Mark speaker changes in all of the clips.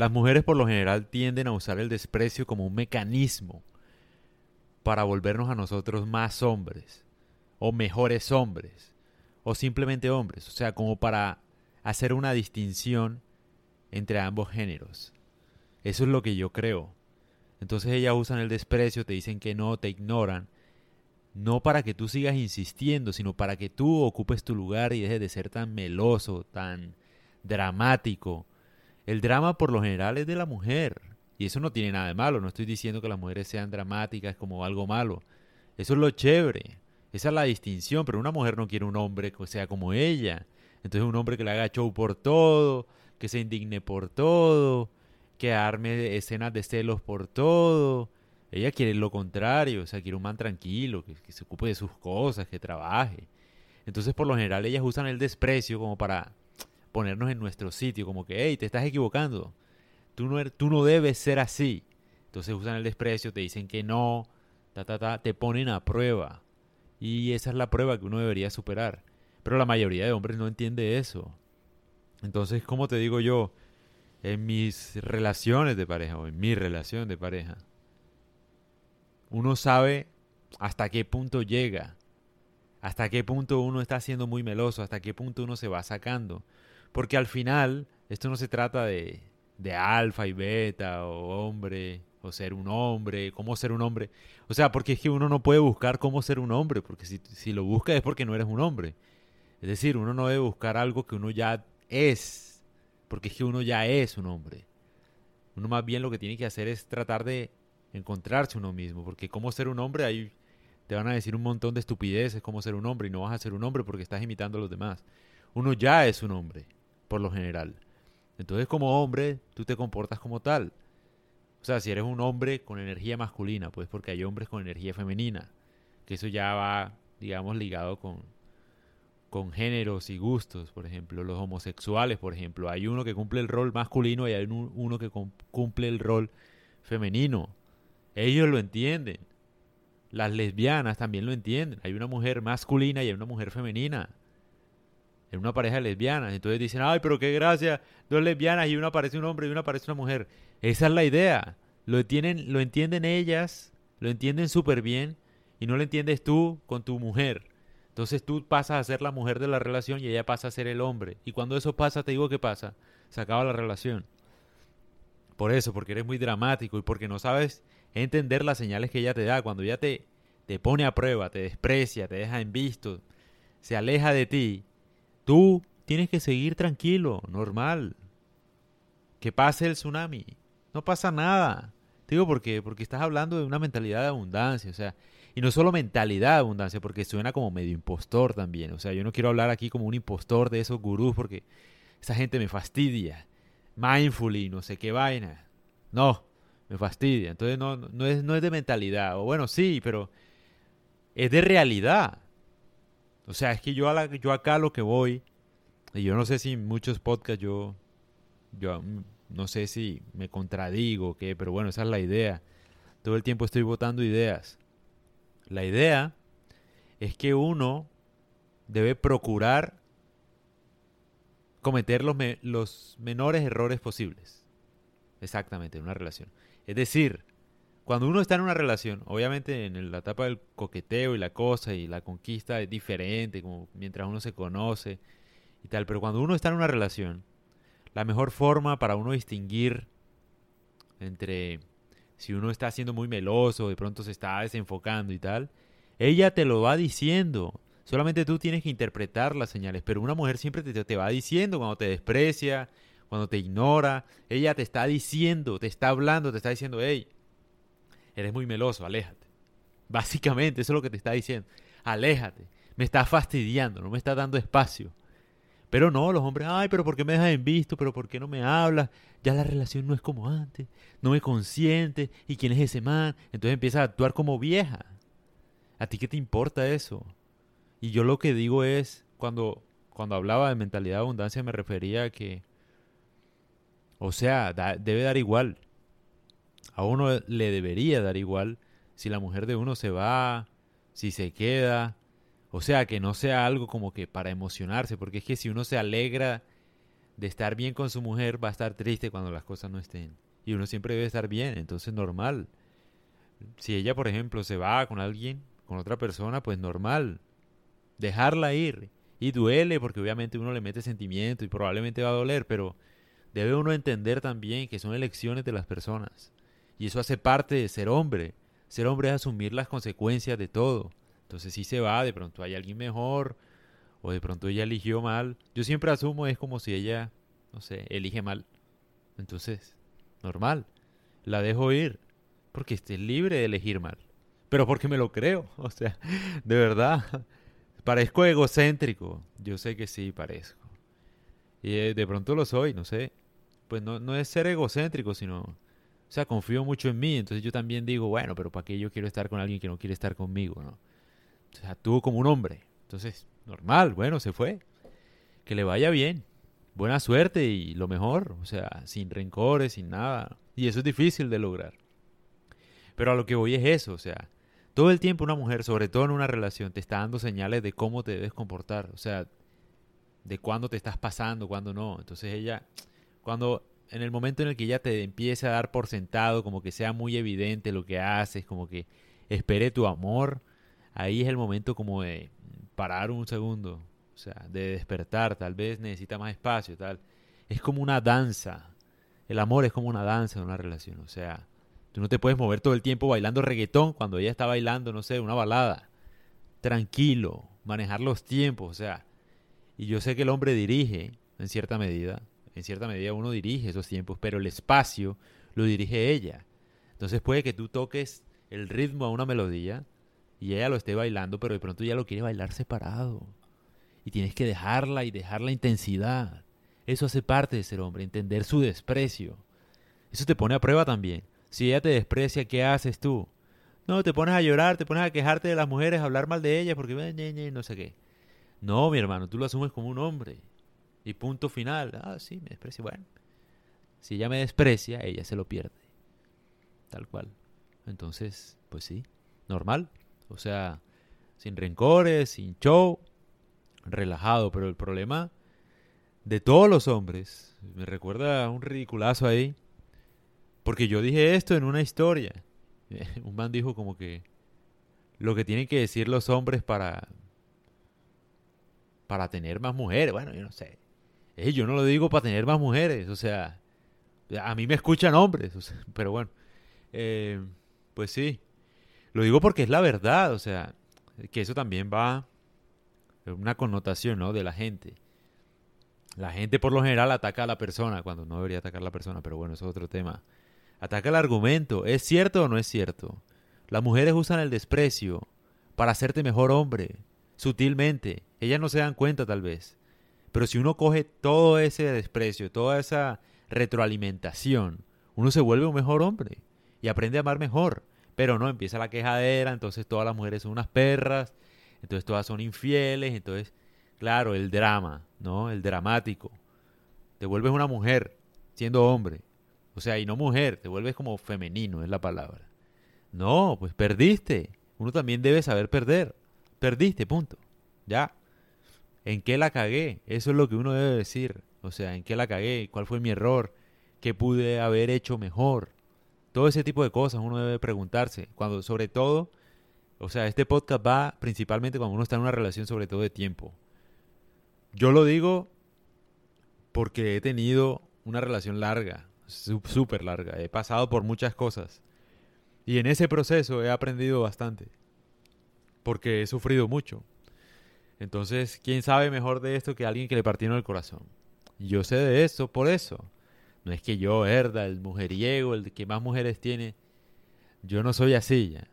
Speaker 1: Las mujeres por lo general tienden a usar el desprecio como un mecanismo para volvernos a nosotros más hombres, o mejores hombres, o simplemente hombres, o sea, como para hacer una distinción entre ambos géneros. Eso es lo que yo creo. Entonces ellas usan el desprecio, te dicen que no, te ignoran, no para que tú sigas insistiendo, sino para que tú ocupes tu lugar y dejes de ser tan meloso, tan dramático. El drama por lo general es de la mujer. Y eso no tiene nada de malo. No estoy diciendo que las mujeres sean dramáticas como algo malo. Eso es lo chévere. Esa es la distinción. Pero una mujer no quiere un hombre que sea como ella. Entonces un hombre que le haga show por todo, que se indigne por todo, que arme escenas de celos por todo. Ella quiere lo contrario, o sea, quiere un man tranquilo, que, que se ocupe de sus cosas, que trabaje. Entonces, por lo general, ellas usan el desprecio como para ponernos en nuestro sitio, como que, hey, te estás equivocando, tú no, er, tú no debes ser así. Entonces usan el desprecio, te dicen que no, ta, ta, ta, te ponen a prueba. Y esa es la prueba que uno debería superar. Pero la mayoría de hombres no entiende eso. Entonces, como te digo yo, en mis relaciones de pareja o en mi relación de pareja, uno sabe hasta qué punto llega, hasta qué punto uno está siendo muy meloso, hasta qué punto uno se va sacando. Porque al final, esto no se trata de, de alfa y beta, o hombre, o ser un hombre, cómo ser un hombre. O sea, porque es que uno no puede buscar cómo ser un hombre, porque si, si lo busca es porque no eres un hombre. Es decir, uno no debe buscar algo que uno ya es, porque es que uno ya es un hombre. Uno más bien lo que tiene que hacer es tratar de encontrarse uno mismo, porque cómo ser un hombre, ahí te van a decir un montón de estupideces cómo ser un hombre y no vas a ser un hombre porque estás imitando a los demás. Uno ya es un hombre, por lo general. Entonces como hombre, tú te comportas como tal. O sea, si eres un hombre con energía masculina, pues porque hay hombres con energía femenina, que eso ya va, digamos, ligado con, con géneros y gustos, por ejemplo, los homosexuales, por ejemplo, hay uno que cumple el rol masculino y hay uno que cumple el rol femenino. Ellos lo entienden. Las lesbianas también lo entienden. Hay una mujer masculina y hay una mujer femenina en una pareja de lesbianas. Entonces dicen, ay, pero qué gracia, dos lesbianas y una parece un hombre y una parece una mujer. Esa es la idea. Lo, tienen, lo entienden ellas, lo entienden súper bien y no lo entiendes tú con tu mujer. Entonces tú pasas a ser la mujer de la relación y ella pasa a ser el hombre. Y cuando eso pasa, te digo qué pasa. Se acaba la relación. Por eso, porque eres muy dramático y porque no sabes entender las señales que ella te da. Cuando ella te, te pone a prueba, te desprecia, te deja en visto, se aleja de ti, Tú tienes que seguir tranquilo, normal. Que pase el tsunami. No pasa nada. Te digo porque, porque estás hablando de una mentalidad de abundancia, o sea, y no solo mentalidad de abundancia, porque suena como medio impostor también. O sea, yo no quiero hablar aquí como un impostor de esos gurús porque esa gente me fastidia. Mindfully, no sé qué vaina. No, me fastidia. Entonces no, no, es, no es de mentalidad. O bueno, sí, pero es de realidad. O sea, es que yo, a la, yo acá lo que voy, y yo no sé si muchos podcasts yo, yo mm, no sé si me contradigo o qué, pero bueno, esa es la idea. Todo el tiempo estoy votando ideas. La idea es que uno debe procurar cometer los, los menores errores posibles. Exactamente, en una relación. Es decir, cuando uno está en una relación, obviamente en la etapa del coqueteo y la cosa y la conquista es diferente, como mientras uno se conoce y tal, pero cuando uno está en una relación, la mejor forma para uno distinguir entre si uno está siendo muy meloso, de pronto se está desenfocando y tal, ella te lo va diciendo. Solamente tú tienes que interpretar las señales, pero una mujer siempre te, te va diciendo cuando te desprecia, cuando te ignora, ella te está diciendo, te está hablando, te está diciendo, hey, eres muy meloso, aléjate. Básicamente, eso es lo que te está diciendo. Aléjate. Me está fastidiando, no me está dando espacio. Pero no, los hombres, ay, pero ¿por qué me dejas en visto? ¿Pero por qué no me hablas? Ya la relación no es como antes. No me consiente. ¿Y quién es ese man? Entonces empieza a actuar como vieja. ¿A ti qué te importa eso? Y yo lo que digo es, cuando, cuando hablaba de mentalidad de abundancia me refería a que, o sea, debe dar igual a uno le debería dar igual si la mujer de uno se va, si se queda. O sea, que no sea algo como que para emocionarse, porque es que si uno se alegra de estar bien con su mujer va a estar triste cuando las cosas no estén. Y uno siempre debe estar bien, entonces normal. Si ella, por ejemplo, se va con alguien, con otra persona, pues normal. Dejarla ir. Y duele porque obviamente uno le mete sentimiento y probablemente va a doler, pero debe uno entender también que son elecciones de las personas. Y eso hace parte de ser hombre. Ser hombre es asumir las consecuencias de todo. Entonces si se va, de pronto hay alguien mejor, o de pronto ella eligió mal. Yo siempre asumo es como si ella, no sé, elige mal. Entonces, normal. La dejo ir, porque esté libre de elegir mal. Pero porque me lo creo, o sea, de verdad. Parezco egocéntrico. Yo sé que sí, parezco. Y eh, de pronto lo soy, no sé. Pues no, no es ser egocéntrico, sino... O sea, confío mucho en mí. Entonces yo también digo, bueno, pero ¿para qué yo quiero estar con alguien que no quiere estar conmigo, no? O sea, actúo como un hombre. Entonces, normal, bueno, se fue. Que le vaya bien. Buena suerte y lo mejor. O sea, sin rencores, sin nada. Y eso es difícil de lograr. Pero a lo que voy es eso, o sea, todo el tiempo una mujer, sobre todo en una relación, te está dando señales de cómo te debes comportar. O sea, de cuándo te estás pasando, cuándo no. Entonces ella, cuando en el momento en el que ella te empiece a dar por sentado, como que sea muy evidente lo que haces, como que espere tu amor, ahí es el momento como de parar un segundo, o sea, de despertar, tal vez necesita más espacio, tal. Es como una danza. El amor es como una danza en una relación, o sea, tú no te puedes mover todo el tiempo bailando reggaetón cuando ella está bailando, no sé, una balada. Tranquilo, manejar los tiempos, o sea, y yo sé que el hombre dirige, en cierta medida, en cierta medida uno dirige esos tiempos, pero el espacio lo dirige ella. Entonces puede que tú toques el ritmo a una melodía y ella lo esté bailando, pero de pronto ya lo quiere bailar separado. Y tienes que dejarla y dejar la intensidad. Eso hace parte de ser hombre, entender su desprecio. Eso te pone a prueba también. Si ella te desprecia, ¿qué haces tú? No, te pones a llorar, te pones a quejarte de las mujeres, a hablar mal de ellas porque no sé qué. No, mi hermano, tú lo asumes como un hombre. Y punto final. Ah, sí, me desprecia. Bueno, si ella me desprecia, ella se lo pierde. Tal cual. Entonces, pues sí, normal. O sea, sin rencores, sin show, relajado. Pero el problema de todos los hombres, me recuerda un ridiculazo ahí, porque yo dije esto en una historia. Un man dijo como que lo que tienen que decir los hombres para para tener más mujeres. Bueno, yo no sé. Yo no lo digo para tener más mujeres. O sea, a mí me escuchan hombres. pero bueno, eh, pues sí. Lo digo porque es la verdad. O sea, que eso también va una connotación, ¿no? De la gente. La gente por lo general ataca a la persona cuando no debería atacar a la persona, pero bueno, eso es otro tema. Ataca el argumento. ¿Es cierto o no es cierto? Las mujeres usan el desprecio para hacerte mejor hombre sutilmente. Ellas no se dan cuenta tal vez. Pero si uno coge todo ese desprecio, toda esa retroalimentación, uno se vuelve un mejor hombre y aprende a amar mejor. Pero no, empieza la quejadera, entonces todas las mujeres son unas perras, entonces todas son infieles, entonces, claro, el drama, ¿no? El dramático. Te vuelves una mujer siendo hombre. O sea, y no mujer, te vuelves como femenino, es la palabra. No, pues perdiste. Uno también debe saber perder. Perdiste, punto. Ya. ¿En qué la cagué? Eso es lo que uno debe decir. O sea, ¿en qué la cagué? ¿Cuál fue mi error? ¿Qué pude haber hecho mejor? Todo ese tipo de cosas uno debe preguntarse. Cuando, sobre todo, o sea, este podcast va principalmente cuando uno está en una relación, sobre todo de tiempo. Yo lo digo porque he tenido una relación larga, súper larga. He pasado por muchas cosas. Y en ese proceso he aprendido bastante porque he sufrido mucho. Entonces, ¿quién sabe mejor de esto que alguien que le partieron el corazón? Yo sé de eso por eso. No es que yo, herda, el mujeriego, el que más mujeres tiene. Yo no soy así ya.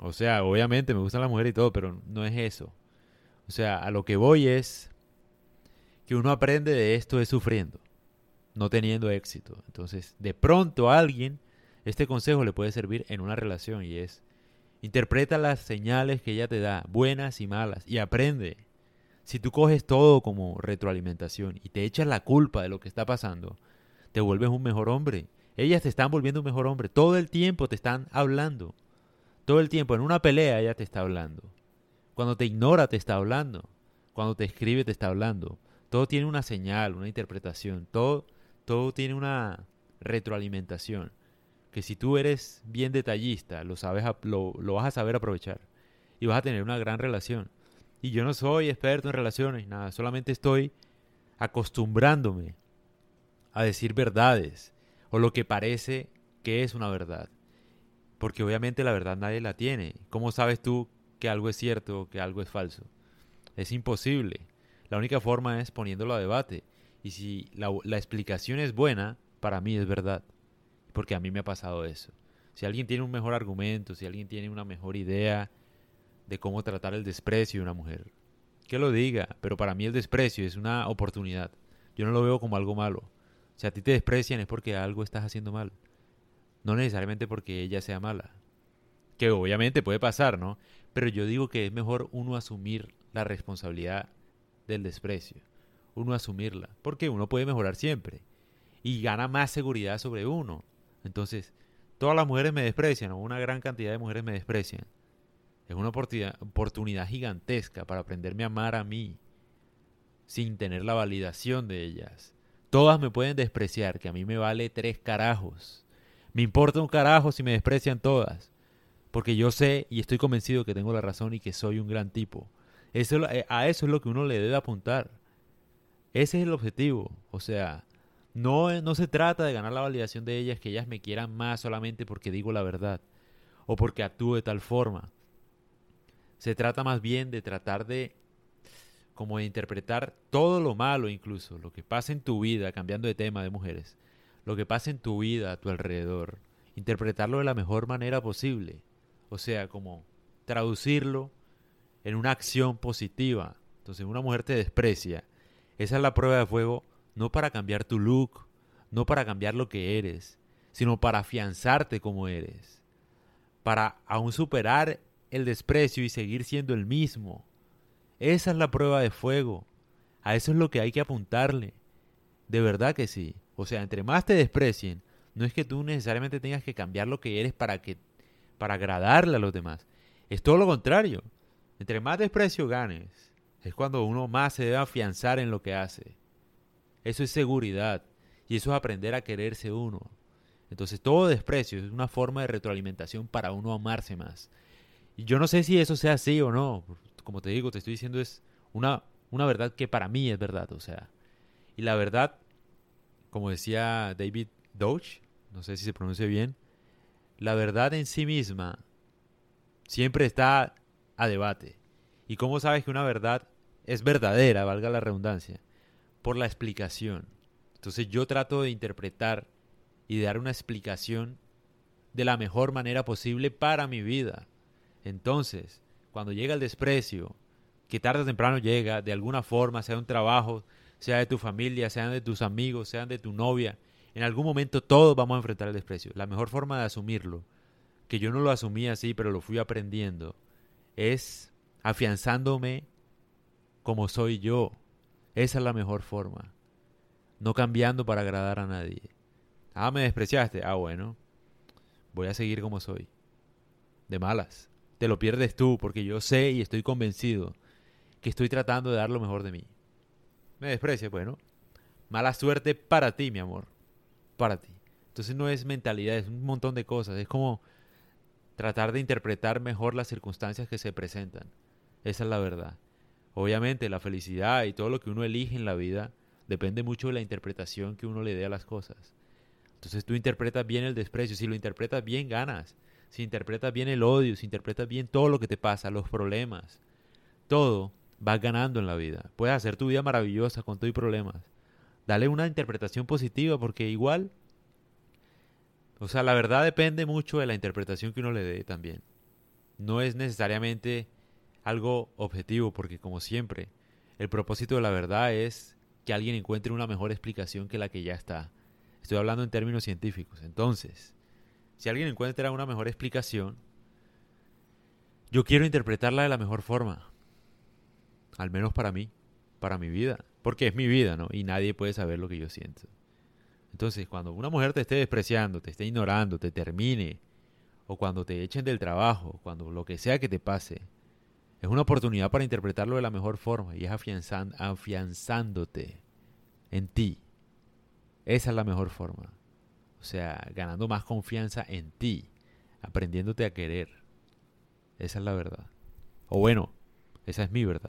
Speaker 1: O sea, obviamente me gustan las mujeres y todo, pero no es eso. O sea, a lo que voy es que uno aprende de esto es sufriendo, no teniendo éxito. Entonces, de pronto a alguien este consejo le puede servir en una relación y es Interpreta las señales que ella te da, buenas y malas, y aprende. Si tú coges todo como retroalimentación y te echas la culpa de lo que está pasando, te vuelves un mejor hombre. Ellas te están volviendo un mejor hombre. Todo el tiempo te están hablando. Todo el tiempo. En una pelea ella te está hablando. Cuando te ignora te está hablando. Cuando te escribe te está hablando. Todo tiene una señal, una interpretación, todo, todo tiene una retroalimentación. Que si tú eres bien detallista, lo, sabes, lo, lo vas a saber aprovechar y vas a tener una gran relación. Y yo no soy experto en relaciones, nada, solamente estoy acostumbrándome a decir verdades o lo que parece que es una verdad. Porque obviamente la verdad nadie la tiene. ¿Cómo sabes tú que algo es cierto o que algo es falso? Es imposible. La única forma es poniéndolo a debate. Y si la, la explicación es buena, para mí es verdad. Porque a mí me ha pasado eso. Si alguien tiene un mejor argumento, si alguien tiene una mejor idea de cómo tratar el desprecio de una mujer, que lo diga. Pero para mí el desprecio es una oportunidad. Yo no lo veo como algo malo. Si a ti te desprecian es porque algo estás haciendo mal. No necesariamente porque ella sea mala. Que obviamente puede pasar, ¿no? Pero yo digo que es mejor uno asumir la responsabilidad del desprecio. Uno asumirla. Porque uno puede mejorar siempre. Y gana más seguridad sobre uno. Entonces, todas las mujeres me desprecian, o una gran cantidad de mujeres me desprecian. Es una oportunidad gigantesca para aprenderme a amar a mí sin tener la validación de ellas. Todas me pueden despreciar, que a mí me vale tres carajos. Me importa un carajo si me desprecian todas. Porque yo sé y estoy convencido que tengo la razón y que soy un gran tipo. Eso, eh, a eso es lo que uno le debe apuntar. Ese es el objetivo. O sea, no, no se trata de ganar la validación de ellas, que ellas me quieran más solamente porque digo la verdad o porque actúe de tal forma. Se trata más bien de tratar de como de interpretar todo lo malo incluso, lo que pasa en tu vida, cambiando de tema de mujeres, lo que pasa en tu vida a tu alrededor, interpretarlo de la mejor manera posible. O sea, como traducirlo en una acción positiva. Entonces, una mujer te desprecia. Esa es la prueba de fuego, no para cambiar tu look, no para cambiar lo que eres, sino para afianzarte como eres. Para aún superar el desprecio y seguir siendo el mismo. Esa es la prueba de fuego. A eso es lo que hay que apuntarle. De verdad que sí. O sea, entre más te desprecien, no es que tú necesariamente tengas que cambiar lo que eres para que para agradarle a los demás. Es todo lo contrario. Entre más desprecio ganes, es cuando uno más se debe afianzar en lo que hace. Eso es seguridad y eso es aprender a quererse uno. Entonces todo desprecio es una forma de retroalimentación para uno amarse más. Y yo no sé si eso sea así o no. Como te digo, te estoy diciendo es una, una verdad que para mí es verdad. O sea, y la verdad como decía David Deutsch, no sé si se pronuncia bien, la verdad en sí misma siempre está a debate. ¿Y cómo sabes que una verdad es verdadera, valga la redundancia? Por la explicación. Entonces yo trato de interpretar y de dar una explicación de la mejor manera posible para mi vida. Entonces, cuando llega el desprecio, que tarde o temprano llega, de alguna forma, sea un trabajo, sea de tu familia, sean de tus amigos, sean de tu novia, en algún momento todos vamos a enfrentar el desprecio. La mejor forma de asumirlo, que yo no lo asumí así, pero lo fui aprendiendo, es afianzándome como soy yo. Esa es la mejor forma. No cambiando para agradar a nadie. Ah, me despreciaste. Ah, bueno. Voy a seguir como soy. De malas. Te lo pierdes tú porque yo sé y estoy convencido que estoy tratando de dar lo mejor de mí me desprecia, bueno, mala suerte para ti, mi amor, para ti. Entonces no es mentalidad, es un montón de cosas, es como tratar de interpretar mejor las circunstancias que se presentan. Esa es la verdad. Obviamente la felicidad y todo lo que uno elige en la vida depende mucho de la interpretación que uno le dé a las cosas. Entonces tú interpretas bien el desprecio, si lo interpretas bien ganas, si interpretas bien el odio, si interpretas bien todo lo que te pasa, los problemas, todo, vas ganando en la vida. Puedes hacer tu vida maravillosa con todo y problemas. Dale una interpretación positiva porque igual, o sea, la verdad depende mucho de la interpretación que uno le dé también. No es necesariamente algo objetivo porque como siempre, el propósito de la verdad es que alguien encuentre una mejor explicación que la que ya está. Estoy hablando en términos científicos. Entonces, si alguien encuentra una mejor explicación, yo quiero interpretarla de la mejor forma. Al menos para mí, para mi vida. Porque es mi vida, ¿no? Y nadie puede saber lo que yo siento. Entonces, cuando una mujer te esté despreciando, te esté ignorando, te termine, o cuando te echen del trabajo, cuando lo que sea que te pase, Es una oportunidad para interpretarlo de la mejor forma y es afianzándote en ti. Esa es la mejor forma. O sea, ganando más confianza en ti, aprendiéndote a querer. Esa es la verdad. O bueno, esa es mi verdad.